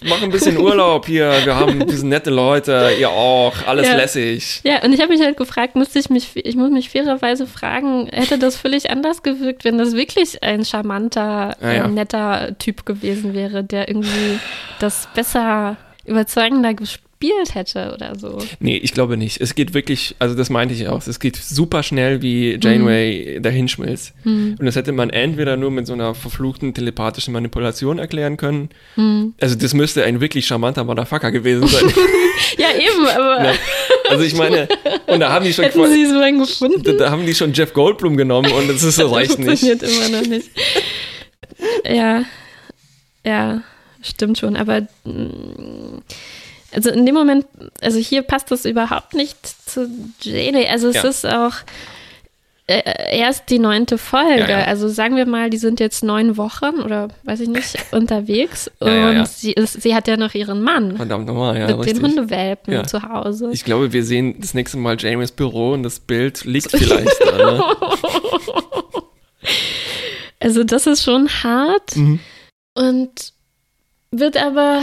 [SPEAKER 2] mach ein bisschen Urlaub hier, wir haben diese nette Leute, ihr auch, alles ja. lässig.
[SPEAKER 1] Ja, und ich habe mich halt gefragt, musste ich mich, ich muss mich fairerweise fragen, hätte das völlig anders gewirkt, wenn das wirklich ein charmanter, ja, ja. netter Typ gewesen wäre, der irgendwie das besser überzeugender gespielt gespielt hätte oder so.
[SPEAKER 2] Nee, ich glaube nicht. Es geht wirklich, also das meinte ich auch, es geht super schnell, wie Janeway mhm. dahin schmilzt. Mhm. Und das hätte man entweder nur mit so einer verfluchten telepathischen Manipulation erklären können. Mhm. Also das müsste ein wirklich charmanter Motherfucker gewesen sein.
[SPEAKER 1] ja, eben, aber. Ja.
[SPEAKER 2] Also ich meine, und da haben die schon
[SPEAKER 1] Hätten Sie so einen gefunden?
[SPEAKER 2] Da, da, haben die schon Jeff Goldblum genommen und das ist das reicht nicht.
[SPEAKER 1] Funktioniert immer noch nicht. Ja, ja, stimmt schon, aber mm, also in dem Moment, also hier passt das überhaupt nicht zu Jane. Also es ja. ist auch äh, erst die neunte Folge. Ja, ja. Also sagen wir mal, die sind jetzt neun Wochen oder weiß ich nicht unterwegs und Sie, ist, sie hat ja noch ihren Mann.
[SPEAKER 2] Verdammt nochmal, ja.
[SPEAKER 1] Mit richtig. den Hundewelpen zu Hause.
[SPEAKER 2] Ich glaube, wir sehen das nächste Mal Jamies Büro und das Bild liegt vielleicht da. Ne?
[SPEAKER 1] Also das ist schon hart mhm. und wird aber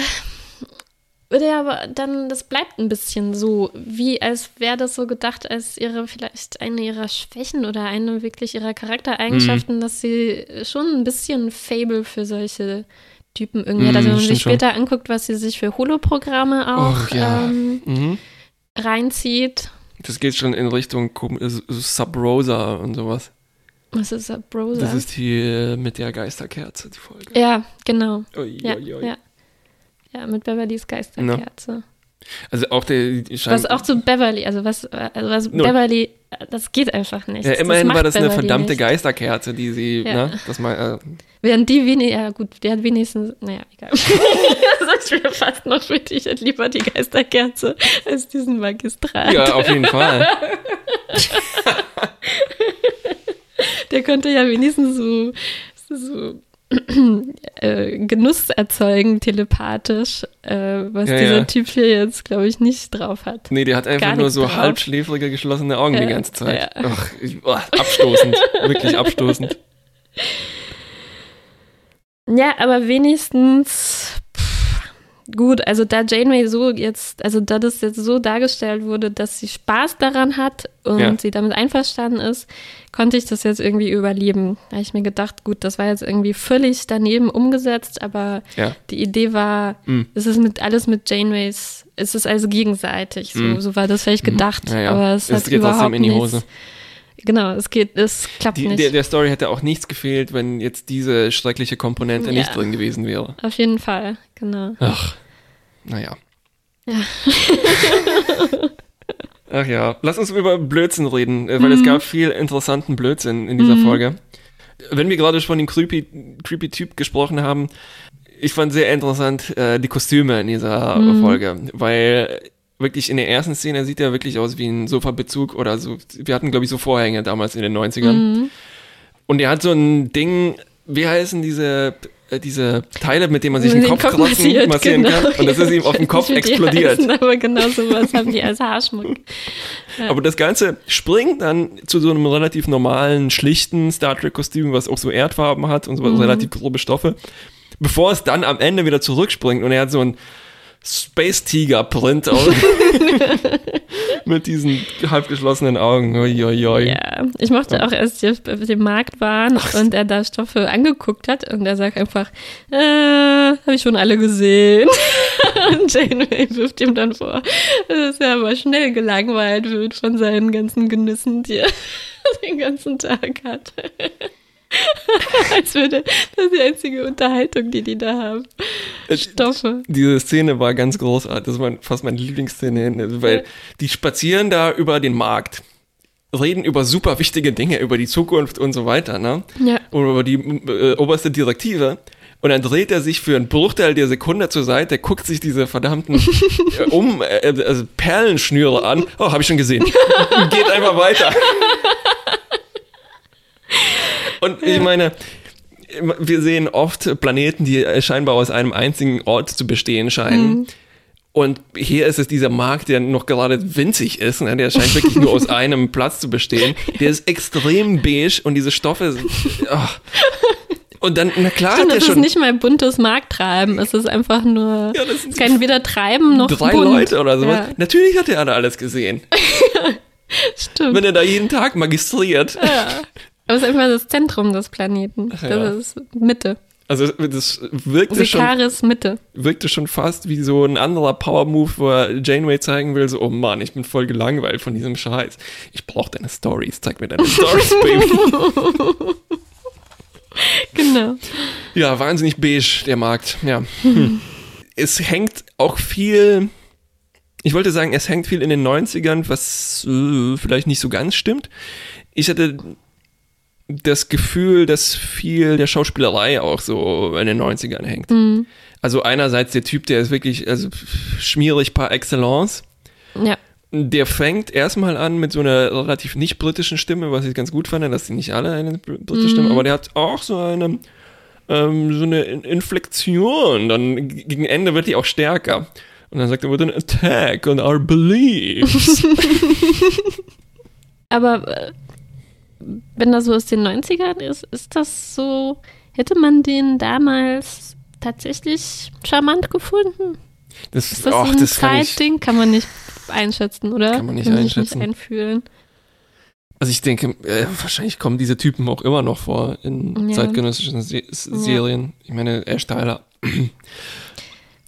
[SPEAKER 1] würde ja aber dann, das bleibt ein bisschen so, wie als wäre das so gedacht, als ihre, vielleicht eine ihrer Schwächen oder eine wirklich ihrer Charaktereigenschaften, mhm. dass sie schon ein bisschen Fable für solche Typen irgendwie hat. Also wenn man sich später schon. anguckt, was sie sich für Holoprogramme auch Och, ja. ähm, mhm. reinzieht.
[SPEAKER 2] Das geht schon in Richtung Sub-Rosa und sowas.
[SPEAKER 1] Was ist Sub-Rosa?
[SPEAKER 2] Das ist die äh, mit der Geisterkerze, die Folge.
[SPEAKER 1] Ja, genau. Ui, ja, ui, ui. ja. Ja, mit Beverlys Geisterkerze. No.
[SPEAKER 2] Also auch der
[SPEAKER 1] Was auch zu Beverly, also was, also was no. Beverly, das geht einfach nicht.
[SPEAKER 2] Ja, immerhin das war das Beverly eine verdammte nicht. Geisterkerze, die sie, ja. ne, das mal. Äh,
[SPEAKER 1] Während die wenig, ja gut, die hat wenigstens, naja, egal. das ist mir fast noch schwierig. Ich hätte lieber die Geisterkerze als diesen Magistrat.
[SPEAKER 2] Ja, auf jeden Fall.
[SPEAKER 1] Der könnte ja wenigstens so, so äh, Genuss erzeugen, telepathisch, äh, was ja, dieser ja. Typ hier jetzt, glaube ich, nicht drauf hat.
[SPEAKER 2] Nee, der hat einfach nur so drauf. halbschläfrige, geschlossene Augen ja, die ganze Zeit. Ach, oh, abstoßend, wirklich abstoßend.
[SPEAKER 1] Ja, aber wenigstens gut, also da Janeway so jetzt, also da das jetzt so dargestellt wurde, dass sie Spaß daran hat und ja. sie damit einverstanden ist, konnte ich das jetzt irgendwie überleben. Da habe ich mir gedacht, gut, das war jetzt irgendwie völlig daneben umgesetzt, aber ja. die Idee war, mhm. es ist mit alles mit Janeways, es ist also gegenseitig. So, mhm. so war das vielleicht mhm. gedacht, ja, aber es, es hat geht überhaupt in die Hose. Nichts. Genau, es geht, es klappt die, nicht.
[SPEAKER 2] Der, der, Story hätte auch nichts gefehlt, wenn jetzt diese schreckliche Komponente ja, nicht drin gewesen wäre.
[SPEAKER 1] Auf jeden Fall, genau.
[SPEAKER 2] Ach, naja.
[SPEAKER 1] Ja.
[SPEAKER 2] Ach ja, lass uns über Blödsinn reden, äh, weil mhm. es gab viel interessanten Blödsinn in dieser mhm. Folge. Wenn wir gerade schon von dem creepy, creepy Typ gesprochen haben, ich fand sehr interessant äh, die Kostüme in dieser mhm. Folge, weil wirklich in der ersten Szene sieht er wirklich aus wie ein Sofabezug oder so. Wir hatten, glaube ich, so Vorhänge damals in den 90ern. Mhm. Und er hat so ein Ding, wie heißen diese, äh, diese Teile, mit denen man sich den, den Kopf, Kopf massiert, massieren genau. kann. Und das ist ihm auf dem Kopf explodiert.
[SPEAKER 1] Heißen, aber genau sowas haben die als Haarschmuck.
[SPEAKER 2] Ja. Aber das Ganze springt dann zu so einem relativ normalen, schlichten Star Trek-Kostüm, was auch so Erdfarben hat und so mhm. relativ grobe Stoffe. Bevor es dann am Ende wieder zurückspringt und er hat so ein Space Tiger Print aus. Mit diesen halb geschlossenen Augen. Ui, ui, ui.
[SPEAKER 1] Ja, ich mochte auch, als wir auf dem Markt waren Ach. und er da Stoffe angeguckt hat und er sagt einfach, äh, habe ich schon alle gesehen. und Janeway wirft ihm dann vor, dass er aber schnell gelangweilt wird von seinen ganzen Genüssen, die er den ganzen Tag hat. Als würde das ist die einzige Unterhaltung, die die da haben. Äh, Stoffe.
[SPEAKER 2] Diese Szene war ganz großartig. Das war fast meine Lieblingsszene, weil die spazieren da über den Markt reden über super wichtige Dinge, über die Zukunft und so weiter, ne?
[SPEAKER 1] Ja.
[SPEAKER 2] Und über die äh, oberste Direktive. Und dann dreht er sich für einen Bruchteil der Sekunde zur Seite, guckt sich diese verdammten äh, um, äh, also Perlenschnüre an. Oh, habe ich schon gesehen. Geht einfach weiter. Und ich meine, wir sehen oft Planeten, die scheinbar aus einem einzigen Ort zu bestehen scheinen. Mhm. Und hier ist es dieser Markt, der noch gerade winzig ist. Ne? Der scheint wirklich nur aus einem Platz zu bestehen. Der ist extrem beige und diese Stoffe. Oh. Und dann, na klar,
[SPEAKER 1] Stimmt,
[SPEAKER 2] hat
[SPEAKER 1] es
[SPEAKER 2] schon.
[SPEAKER 1] ist nicht mal buntes Markttreiben. Es ist einfach nur
[SPEAKER 2] Ja, das sind
[SPEAKER 1] kein weder Treiben noch
[SPEAKER 2] drei
[SPEAKER 1] bunt.
[SPEAKER 2] Leute oder sowas.
[SPEAKER 1] Ja,
[SPEAKER 2] Natürlich hat er alle alles gesehen.
[SPEAKER 1] stimmt.
[SPEAKER 2] Wenn er da jeden Tag magistriert.
[SPEAKER 1] Ja. Aber es ist einfach das Zentrum des Planeten.
[SPEAKER 2] ja.
[SPEAKER 1] Das ist Mitte.
[SPEAKER 2] Also das wirkte schon,
[SPEAKER 1] Sikaris Mitte.
[SPEAKER 2] wirkte schon fast wie so ein anderer Power-Move, wo er Janeway zeigen will, so, oh Mann, ich bin voll gelangweilt von diesem Scheiß. Ich brauche deine Stories, zeig mir deine Stories, Baby.
[SPEAKER 1] Genau.
[SPEAKER 2] Ja, wahnsinnig beige, der Markt, ja. Hm. Es hängt auch viel, ich wollte sagen, es hängt viel in den 90ern, was äh, vielleicht nicht so ganz stimmt. Ich hatte das Gefühl, dass viel der Schauspielerei auch so in den 90ern hängt.
[SPEAKER 1] Mhm.
[SPEAKER 2] Also einerseits der Typ, der ist wirklich also schmierig par excellence.
[SPEAKER 1] Ja.
[SPEAKER 2] Der fängt erstmal an mit so einer relativ nicht britischen Stimme, was ich ganz gut fand, dass die nicht alle eine br- britische Stimme, aber der hat auch so eine ähm, so eine In- Inflexion. Dann gegen Ende wird die auch stärker. Und dann sagt er, with an attack on our beliefs.
[SPEAKER 1] Aber äh, wenn das so aus den 90ern ist, ist das so, hätte man den damals tatsächlich charmant gefunden?
[SPEAKER 2] Das,
[SPEAKER 1] Ist das
[SPEAKER 2] ach,
[SPEAKER 1] so ein
[SPEAKER 2] das kann ich,
[SPEAKER 1] Zeitding? Kann man nicht einschätzen, oder?
[SPEAKER 2] Kann man nicht
[SPEAKER 1] Kann
[SPEAKER 2] einschätzen.
[SPEAKER 1] Nicht einfühlen.
[SPEAKER 2] also ich denke, äh, wahrscheinlich kommen diese Typen auch immer noch vor in
[SPEAKER 1] Ja.
[SPEAKER 2] zeitgenössischen Se Serien. Ich meine, Ash Tyler.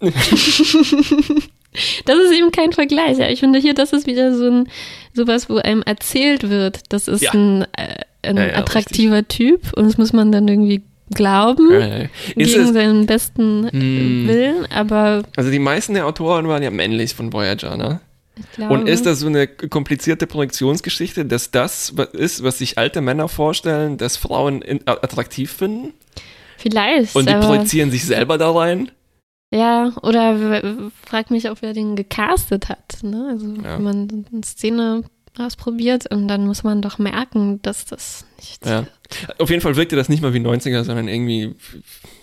[SPEAKER 1] Das ist eben kein Vergleich. Ja. Ich finde hier, das ist wieder so ein sowas, wo einem erzählt wird, das ist
[SPEAKER 2] Ja.
[SPEAKER 1] ein, äh, ein
[SPEAKER 2] Ja, ja,
[SPEAKER 1] attraktiver Typ und das muss man dann irgendwie glauben gegen
[SPEAKER 2] es,
[SPEAKER 1] seinen besten äh,
[SPEAKER 2] Mm.
[SPEAKER 1] Willen, aber
[SPEAKER 2] also die meisten der Autoren waren ja männlich von Voyager, ne?
[SPEAKER 1] glaube.
[SPEAKER 2] Und ist das so eine komplizierte Projektionsgeschichte, dass das ist, was sich alte Männer vorstellen, dass Frauen in, attraktiv finden?
[SPEAKER 1] Vielleicht,
[SPEAKER 2] Und die projizieren sich selber da rein?
[SPEAKER 1] Ja, oder w- w- frag mich auch, wer den gecastet hat. Ne? Also
[SPEAKER 2] Ja.
[SPEAKER 1] wenn man eine Szene ausprobiert und dann muss man doch merken, dass das nicht
[SPEAKER 2] Ja. Auf jeden Fall wirkte das nicht mal wie 90er, sondern irgendwie.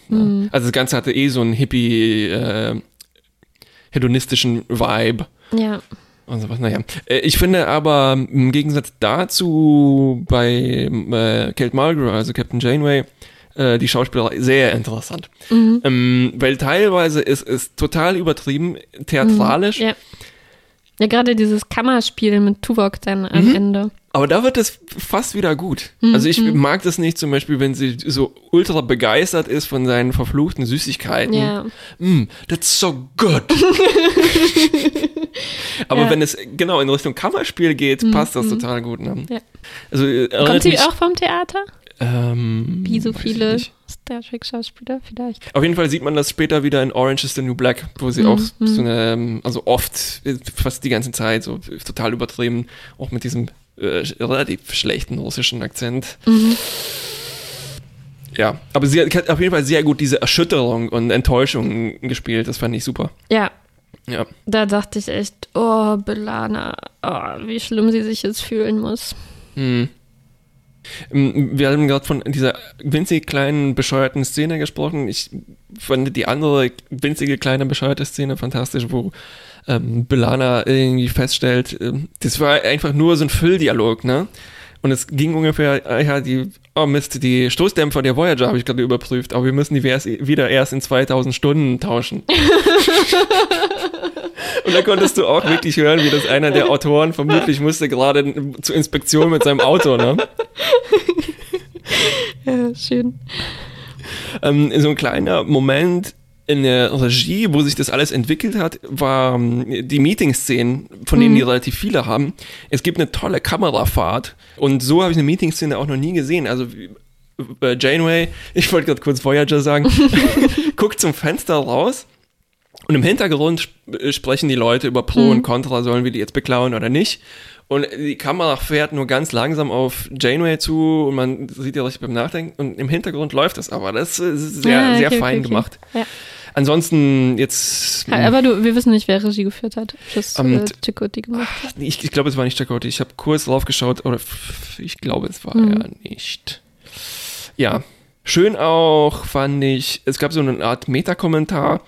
[SPEAKER 2] Ja.
[SPEAKER 1] Mhm.
[SPEAKER 2] Also das Ganze hatte eh so einen hippie, äh, hedonistischen Vibe.
[SPEAKER 1] ja.
[SPEAKER 2] Und sowas, naja. Äh, Ich finde aber im Gegensatz dazu bei äh, Kate Mulgrew, also Captain Janeway, äh, die Schauspielerei sehr interessant.
[SPEAKER 1] Mhm.
[SPEAKER 2] Ähm, weil teilweise ist es total übertrieben, theatralisch,
[SPEAKER 1] Ja. Ja, gerade dieses Kammerspiel mit Tuvok dann am
[SPEAKER 2] Mhm.
[SPEAKER 1] Ende.
[SPEAKER 2] aber da wird es fast wieder gut.
[SPEAKER 1] Mhm,
[SPEAKER 2] Also ich
[SPEAKER 1] mhm.
[SPEAKER 2] mag das nicht zum Beispiel, wenn sie so ultra begeistert ist von seinen verfluchten Süßigkeiten.
[SPEAKER 1] Ja.
[SPEAKER 2] Mm, that's so good. aber
[SPEAKER 1] Ja.
[SPEAKER 2] wenn es genau in Richtung Kammerspiel geht, passt das total gut. Ne?
[SPEAKER 1] Ja.
[SPEAKER 2] Also, äh,
[SPEAKER 1] Kommt sie auch vom Theater?
[SPEAKER 2] Ähm,
[SPEAKER 1] Wie so
[SPEAKER 2] ich
[SPEAKER 1] viele. Star Trek-Schauspieler vielleicht.
[SPEAKER 2] Auf jeden Fall sieht man das später wieder in Orange is the New Black, wo sie
[SPEAKER 1] Mhm,
[SPEAKER 2] auch
[SPEAKER 1] mhm.
[SPEAKER 2] so eine, ähm, also oft, äh, fast die ganze Zeit, so total übertrieben, auch mit diesem äh, relativ schlechten russischen Akzent.
[SPEAKER 1] Mhm.
[SPEAKER 2] Ja, aber sie hat auf jeden Fall sehr gut diese Erschütterung und Enttäuschung gespielt, das fand ich super.
[SPEAKER 1] Ja,
[SPEAKER 2] Ja.
[SPEAKER 1] da dachte ich echt, oh, Belana, oh, wie schlimm sie sich jetzt fühlen muss.
[SPEAKER 2] Hm. Ähm, Wir haben gerade von dieser winzig kleinen, bescheuerten Szene gesprochen. Ich fand die andere winzige, kleine, bescheuerte Szene fantastisch, wo ähm, Belana irgendwie feststellt, ähm, das war einfach nur so ein Fülldialog, ne? Und es ging ungefähr, ah ja, die, oh Mist, die Stoßdämpfer der Voyager habe ich gerade überprüft, aber wir müssen die wieder erst in 2000 Stunden tauschen. Und da konntest du auch wirklich hören, wie das einer der Autoren vermutlich musste gerade zur Inspektion mit seinem Auto, ne?
[SPEAKER 1] Ja, schön.
[SPEAKER 2] Ähm, so ein kleiner Moment in der Regie, wo sich das alles entwickelt hat, war ähm, die Meeting-Szenen, von denen die relativ viele haben. Es gibt eine tolle Kamerafahrt und so habe ich eine Meeting-Szene auch noch nie gesehen. Also äh, Janeway, ich wollte gerade kurz Voyager sagen, guckt zum Fenster raus Und im Hintergrund sp äh, sprechen die Leute über Pro
[SPEAKER 1] Mhm.
[SPEAKER 2] und Contra, sollen wir die jetzt beklauen oder nicht. Und die Kamera fährt nur ganz langsam auf Janeway zu und man sieht ja richtig beim Nachdenken. Und im Hintergrund läuft das aber. Das ist sehr,
[SPEAKER 1] Ja,
[SPEAKER 2] sehr
[SPEAKER 1] okay,
[SPEAKER 2] fein
[SPEAKER 1] okay, okay.
[SPEAKER 2] gemacht.
[SPEAKER 1] Ja.
[SPEAKER 2] Ansonsten jetzt.
[SPEAKER 1] Aber du, wir wissen nicht, wer Regie geführt hat. Das
[SPEAKER 2] Ähm,
[SPEAKER 1] äh, Chakotay gemacht hat.
[SPEAKER 2] Ich, ich glaube, es war nicht Chakotay. Ich habe kurz drauf geschaut, oder ich glaube, es war
[SPEAKER 1] Mhm.
[SPEAKER 2] er nicht. Ja. Schön auch fand ich, es gab so eine Art Meta-Kommentar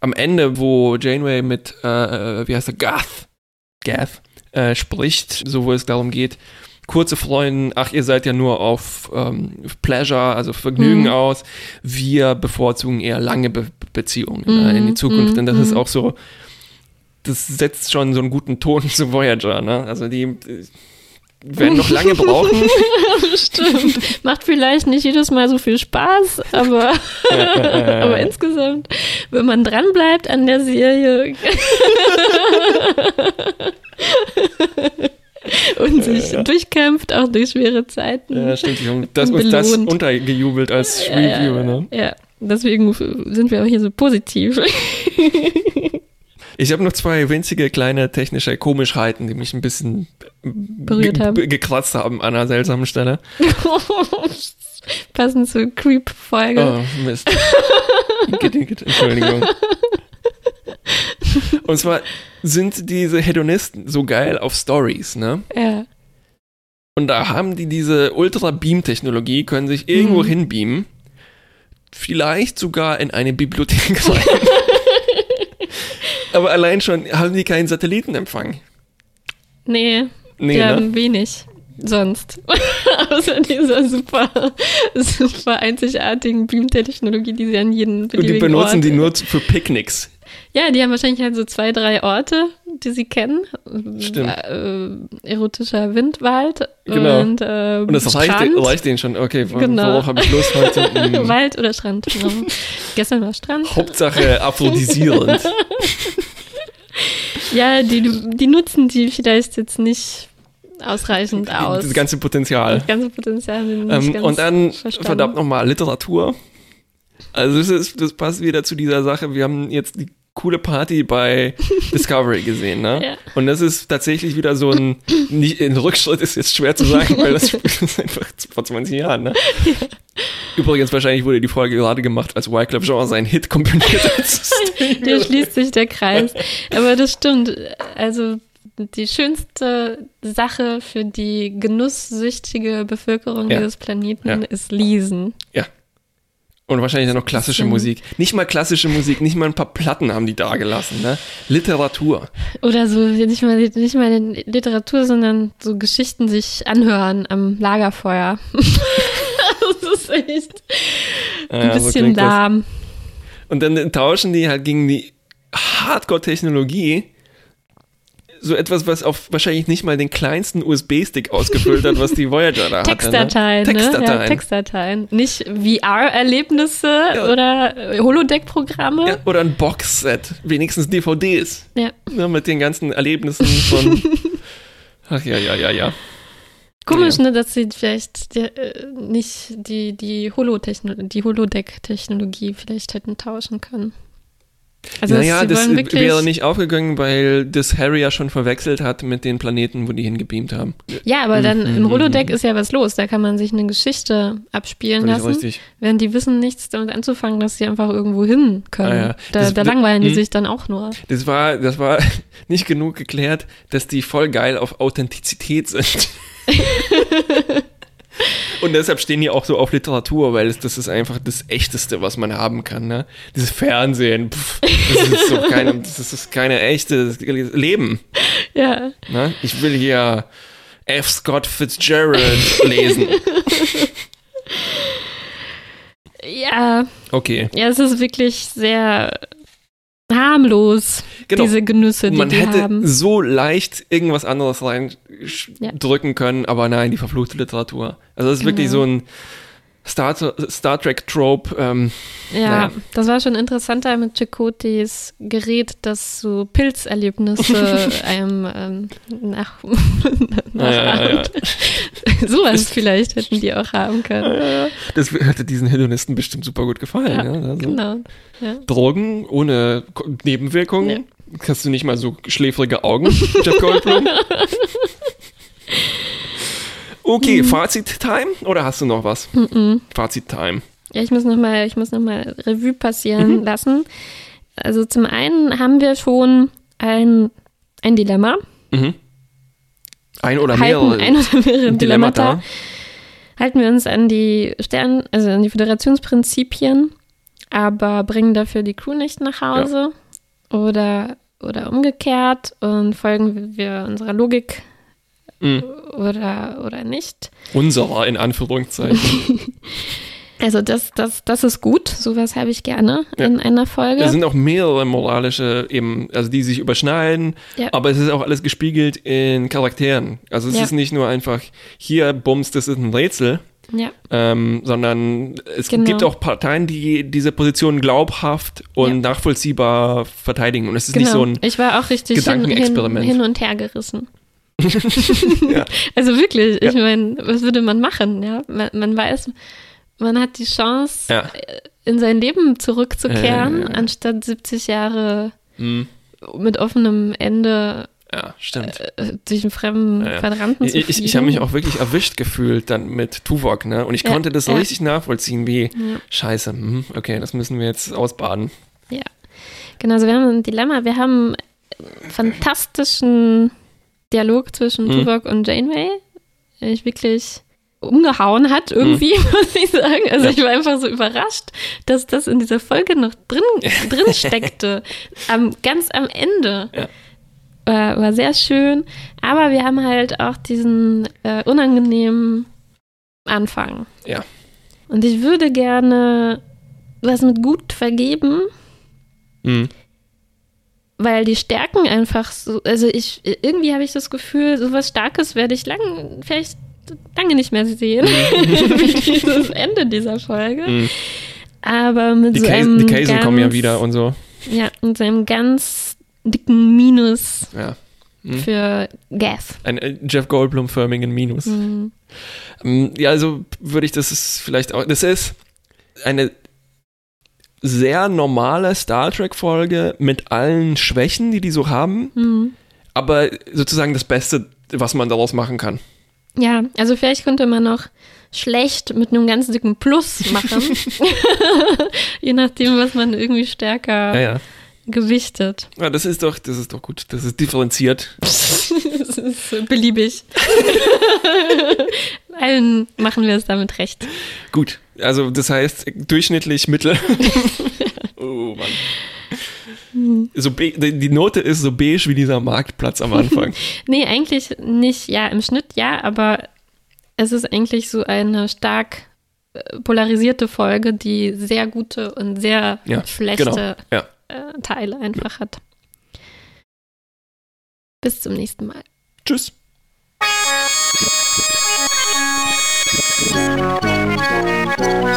[SPEAKER 2] am Ende, wo Janeway mit, äh, wie heißt er, Gath, Gath, äh, spricht, so wo es darum geht, kurze Freuden, ach, ihr seid ja nur auf ähm, Pleasure, also Vergnügen
[SPEAKER 1] Mhm.
[SPEAKER 2] aus. Wir bevorzugen eher lange Be Beziehungen äh, in die
[SPEAKER 1] Mhm,
[SPEAKER 2] Zukunft,
[SPEAKER 1] mhm,
[SPEAKER 2] denn das ist
[SPEAKER 1] mhm.
[SPEAKER 2] auch so, das setzt schon so einen guten Ton zu Voyager, ne? Also die werden noch lange brauchen.
[SPEAKER 1] Stimmt. Macht vielleicht nicht jedes Mal so viel Spaß, aber, aber insgesamt, wenn man dranbleibt an der Serie und sich durchkämpft, auch durch schwere Zeiten.
[SPEAKER 2] Ja, stimmt. Das, uns das
[SPEAKER 1] Belohnt.
[SPEAKER 2] untergejubelt als
[SPEAKER 1] Ja,
[SPEAKER 2] Review,
[SPEAKER 1] ja,
[SPEAKER 2] ne?
[SPEAKER 1] ja, deswegen sind wir auch hier so positiv.
[SPEAKER 2] Ich habe noch zwei winzige kleine technische Komischheiten, die mich ein bisschen
[SPEAKER 1] Berührt haben.
[SPEAKER 2] gekratzt haben an einer seltsamen Stelle.
[SPEAKER 1] Passend zur Creep-Folge.
[SPEAKER 2] Oh, Mist. Entschuldigung. Und zwar sind diese Hedonisten so geil auf Stories, ne?
[SPEAKER 1] Ja.
[SPEAKER 2] Und da haben die diese Ultra-Beam-Technologie, können sich irgendwo
[SPEAKER 1] Mhm.
[SPEAKER 2] hinbeamen. Vielleicht sogar in eine Bibliothek rein. Aber allein schon haben die keinen Satellitenempfang.
[SPEAKER 1] Nee,
[SPEAKER 2] Nee,
[SPEAKER 1] die
[SPEAKER 2] ne?
[SPEAKER 1] haben wenig sonst. Außer dieser super, super einzigartigen Beam-Technologie, die sie an jeden
[SPEAKER 2] Und die
[SPEAKER 1] beliebigen
[SPEAKER 2] benutzen
[SPEAKER 1] Ort
[SPEAKER 2] die nur für Picknicks.
[SPEAKER 1] Ja, die haben wahrscheinlich halt so zwei, drei Orte, die sie kennen.
[SPEAKER 2] Stimmt.
[SPEAKER 1] Äh, erotischer Windwald
[SPEAKER 2] Genau.
[SPEAKER 1] und, äh,
[SPEAKER 2] Und das reicht, reicht denen schon. Okay,
[SPEAKER 1] Genau.
[SPEAKER 2] worauf habe ich Lust heute? Hm.
[SPEAKER 1] Wald oder Strand. Genau. Gestern war Strand.
[SPEAKER 2] Hauptsache aphrodisierend.
[SPEAKER 1] Ja, die, die nutzen die vielleicht jetzt nicht ausreichend aus.
[SPEAKER 2] Das ganze Potenzial.
[SPEAKER 1] Das ganze Potenzial.
[SPEAKER 2] Ähm,
[SPEAKER 1] ganz
[SPEAKER 2] und dann,
[SPEAKER 1] verstanden.
[SPEAKER 2] verdammt nochmal, Literatur. Also das, ist, das passt wieder zu dieser Sache. Wir haben jetzt die coole Party bei Discovery gesehen, ne?
[SPEAKER 1] Ja.
[SPEAKER 2] Und das ist tatsächlich wieder so ein, nicht, ein Rückschritt ist jetzt schwer zu sagen, weil das ist einfach vor 20 Jahren, ne? Übrigens, wahrscheinlich wurde die Folge gerade gemacht, als Wyclef Jean seinen Hit komponiert hat.
[SPEAKER 1] Hier schließt sich der Kreis. Aber das stimmt. Also die schönste Sache für die genusssüchtige Bevölkerung
[SPEAKER 2] Ja.
[SPEAKER 1] dieses Planeten
[SPEAKER 2] Ja.
[SPEAKER 1] ist Lesen.
[SPEAKER 2] Ja. Und wahrscheinlich dann noch klassische
[SPEAKER 1] Bisschen-
[SPEAKER 2] Musik. Nicht mal klassische Musik, nicht mal ein paar Platten haben die da gelassen, ne? Literatur.
[SPEAKER 1] Oder so, nicht mal, nicht mal Literatur, sondern so Geschichten sich anhören am Lagerfeuer. das ist echt ein
[SPEAKER 2] Ja, so
[SPEAKER 1] bisschen
[SPEAKER 2] klingt das.
[SPEAKER 1] lahm.
[SPEAKER 2] Und dann tauschen die halt gegen die Hardcore-Technologie so etwas, was auf wahrscheinlich nicht mal den kleinsten USB-Stick ausgefüllt hat, was die Voyager da hatte.
[SPEAKER 1] Textdateien,
[SPEAKER 2] ne?
[SPEAKER 1] ne?
[SPEAKER 2] Textdateien.
[SPEAKER 1] Ja, Textdateien. Nicht VR-Erlebnisse oder äh, Holodeck-Programme.
[SPEAKER 2] Ja, oder ein Boxset, wenigstens DVDs.
[SPEAKER 1] Ja.
[SPEAKER 2] Ne, mit den ganzen Erlebnissen von. Ach ja, ja, ja, ja.
[SPEAKER 1] Komisch, ne, dass sie vielleicht die, äh, nicht die, die Holo-Techno- die Holodeck-Technologie vielleicht hätten tauschen können. Also
[SPEAKER 2] naja, das wäre nicht aufgegangen, weil das Harry ja schon verwechselt hat mit den Planeten, wo die hingebeamt haben.
[SPEAKER 1] Ja, aber dann
[SPEAKER 2] Mhm,
[SPEAKER 1] im
[SPEAKER 2] mhm,
[SPEAKER 1] Holodeck ist ja was los. Da kann man sich eine Geschichte abspielen
[SPEAKER 2] Völlig
[SPEAKER 1] lassen.
[SPEAKER 2] richtig.
[SPEAKER 1] Während die wissen nichts damit anzufangen, dass sie einfach irgendwo hin können.
[SPEAKER 2] Ah, ja.
[SPEAKER 1] Da,
[SPEAKER 2] Das-
[SPEAKER 1] da
[SPEAKER 2] das-
[SPEAKER 1] langweilen die
[SPEAKER 2] mhm.
[SPEAKER 1] sich dann auch nur.
[SPEAKER 2] Das war, das war nicht genug geklärt, dass die voll geil auf Authentizität sind. Und deshalb stehen die auch so auf Literatur, weil es, das ist einfach das Echteste, was man haben kann. Ne? Dieses Fernsehen, pff, das ist so keine, das ist keine echte Leben.
[SPEAKER 1] Ja.
[SPEAKER 2] Ne? Ich will hier F. Scott Fitzgerald lesen.
[SPEAKER 1] Ja,
[SPEAKER 2] Okay,
[SPEAKER 1] ja, es ist wirklich sehr harmlos,
[SPEAKER 2] genau.
[SPEAKER 1] diese Genüsse, die
[SPEAKER 2] Man
[SPEAKER 1] die
[SPEAKER 2] hätte
[SPEAKER 1] haben.
[SPEAKER 2] so leicht irgendwas anderes rein
[SPEAKER 1] Ja.
[SPEAKER 2] drücken können, aber nein, die verfluchte Literatur. Also das ist wirklich
[SPEAKER 1] Genau.
[SPEAKER 2] so ein Star, Star Trek Trope. Ähm,
[SPEAKER 1] Ja,
[SPEAKER 2] Naja.
[SPEAKER 1] das war schon interessanter mit Chakotys Gerät, das so Pilzerlebnisse einem ähm, nach,
[SPEAKER 2] ja, ja,
[SPEAKER 1] nachahmt. Sowas vielleicht hätten die auch haben können.
[SPEAKER 2] das hätte diesen Hedonisten bestimmt super gut gefallen.
[SPEAKER 1] Ja,
[SPEAKER 2] Ja, also
[SPEAKER 1] Genau. Ja.
[SPEAKER 2] Drogen ohne Nebenwirkungen.
[SPEAKER 1] Ja.
[SPEAKER 2] Hast du nicht mal so schläfrige Augen, Jeff Goldblum? Okay, Fazit-Time oder hast du noch was?
[SPEAKER 1] Mhm.
[SPEAKER 2] Fazit-Time.
[SPEAKER 1] Ja, ich muss nochmal, ich muss noch mal Revue passieren lassen. Also zum einen haben wir schon ein, ein Dilemma.
[SPEAKER 2] Mhm. Ein oder
[SPEAKER 1] halten
[SPEAKER 2] mehrere
[SPEAKER 1] ein oder mehrere Dilemmata.
[SPEAKER 2] Dilemmata.
[SPEAKER 1] Halten wir uns an die Stern, also an die Föderationsprinzipien, aber bringen dafür die Crew nicht nach Hause oder, oder umgekehrt und folgen wir unserer Logik
[SPEAKER 2] Mhm.
[SPEAKER 1] oder, oder nicht.
[SPEAKER 2] Unserer, in Anführungszeichen.
[SPEAKER 1] Also das, das, das ist gut, sowas habe ich gerne
[SPEAKER 2] Ja.
[SPEAKER 1] in einer Folge.
[SPEAKER 2] Es sind auch mehrere moralische eben, also die sich überschneiden,
[SPEAKER 1] Ja.
[SPEAKER 2] aber es ist auch alles gespiegelt in Charakteren. Also es
[SPEAKER 1] Ja.
[SPEAKER 2] ist nicht nur einfach, hier, Bums, das ist ein Rätsel, ähm, sondern es
[SPEAKER 1] Genau.
[SPEAKER 2] gibt auch Parteien, die diese Position glaubhaft und nachvollziehbar verteidigen. Und es ist
[SPEAKER 1] Genau.
[SPEAKER 2] nicht so ein,
[SPEAKER 1] ich war auch richtig hin, hin,
[SPEAKER 2] Gedankenexperiment.
[SPEAKER 1] hin und her gerissen.
[SPEAKER 2] Ja.
[SPEAKER 1] Also wirklich, ich
[SPEAKER 2] Ja.
[SPEAKER 1] meine, was würde man machen? Ja? Man, man weiß, man hat die Chance,
[SPEAKER 2] ja,
[SPEAKER 1] in sein Leben zurückzukehren,
[SPEAKER 2] ja.
[SPEAKER 1] anstatt 70 Jahre
[SPEAKER 2] mm,
[SPEAKER 1] mit offenem Ende
[SPEAKER 2] ja, stimmt.
[SPEAKER 1] äh, durch einen fremden
[SPEAKER 2] Ja, ja.
[SPEAKER 1] Quadranten zu
[SPEAKER 2] Ich, ich, ich habe mich auch wirklich erwischt gefühlt dann mit Tuvok, ne? Und ich
[SPEAKER 1] Ja,
[SPEAKER 2] konnte das so richtig nachvollziehen, wie, scheiße, hm, okay, das müssen wir jetzt ausbaden.
[SPEAKER 1] Ja, genau. Also wir haben ein Dilemma. Wir haben einen fantastischen Dialog zwischen
[SPEAKER 2] Mhm.
[SPEAKER 1] Tuvok und Janeway. Der mich wirklich umgehauen hat irgendwie, muss ich sagen. Also
[SPEAKER 2] Mhm. Ja.
[SPEAKER 1] ich war einfach so überrascht, dass das in dieser Folge noch drin, drin steckte. am, ganz am Ende.
[SPEAKER 2] Ja.
[SPEAKER 1] War, war sehr schön. Aber wir haben halt auch diesen äh, unangenehmen Anfang.
[SPEAKER 2] Ja.
[SPEAKER 1] Und ich würde gerne was mit gut vergeben,
[SPEAKER 2] Hm.
[SPEAKER 1] Weil die Stärken einfach so, also ich, irgendwie habe ich das Gefühl, so was Starkes werde ich lang, vielleicht lange nicht mehr sehen, wie dieses Ende dieser Folge.
[SPEAKER 2] Mhm.
[SPEAKER 1] Aber mit
[SPEAKER 2] Die,
[SPEAKER 1] so einem
[SPEAKER 2] die Käse
[SPEAKER 1] ganz,
[SPEAKER 2] kommen ja wieder und so.
[SPEAKER 1] Ja, mit seinem ganz dicken Minus
[SPEAKER 2] Ja. Mhm.
[SPEAKER 1] für Gas.
[SPEAKER 2] Ein äh, Jeff Goldblum-förmigen Minus.
[SPEAKER 1] Mhm.
[SPEAKER 2] Ähm, Ja, also würde ich das ist vielleicht auch. Das ist eine sehr normale Star Trek-Folge mit allen Schwächen, die die so haben,
[SPEAKER 1] Mhm.
[SPEAKER 2] aber sozusagen das Beste, was man daraus machen kann.
[SPEAKER 1] Ja, also vielleicht könnte man noch schlecht mit einem ganz dicken Plus machen. Je nachdem, was man irgendwie stärker
[SPEAKER 2] Ja, ja.
[SPEAKER 1] gewichtet.
[SPEAKER 2] ja das ist doch, das ist doch gut. Das ist differenziert.
[SPEAKER 1] das ist beliebig. Allen machen wir es damit recht.
[SPEAKER 2] Gut. Also das heißt durchschnittlich Mittel. oh Mann. So die Note ist so beige wie dieser Marktplatz am Anfang.
[SPEAKER 1] Nee, eigentlich nicht. Ja, im Schnitt ja, aber es ist eigentlich so eine stark äh, polarisierte Folge, die sehr gute und sehr
[SPEAKER 2] Ja,
[SPEAKER 1] schlechte
[SPEAKER 2] genau. Ja.
[SPEAKER 1] äh, Teile einfach hat. Bis zum nächsten Mal.
[SPEAKER 2] Tschüss.
[SPEAKER 3] Thank you.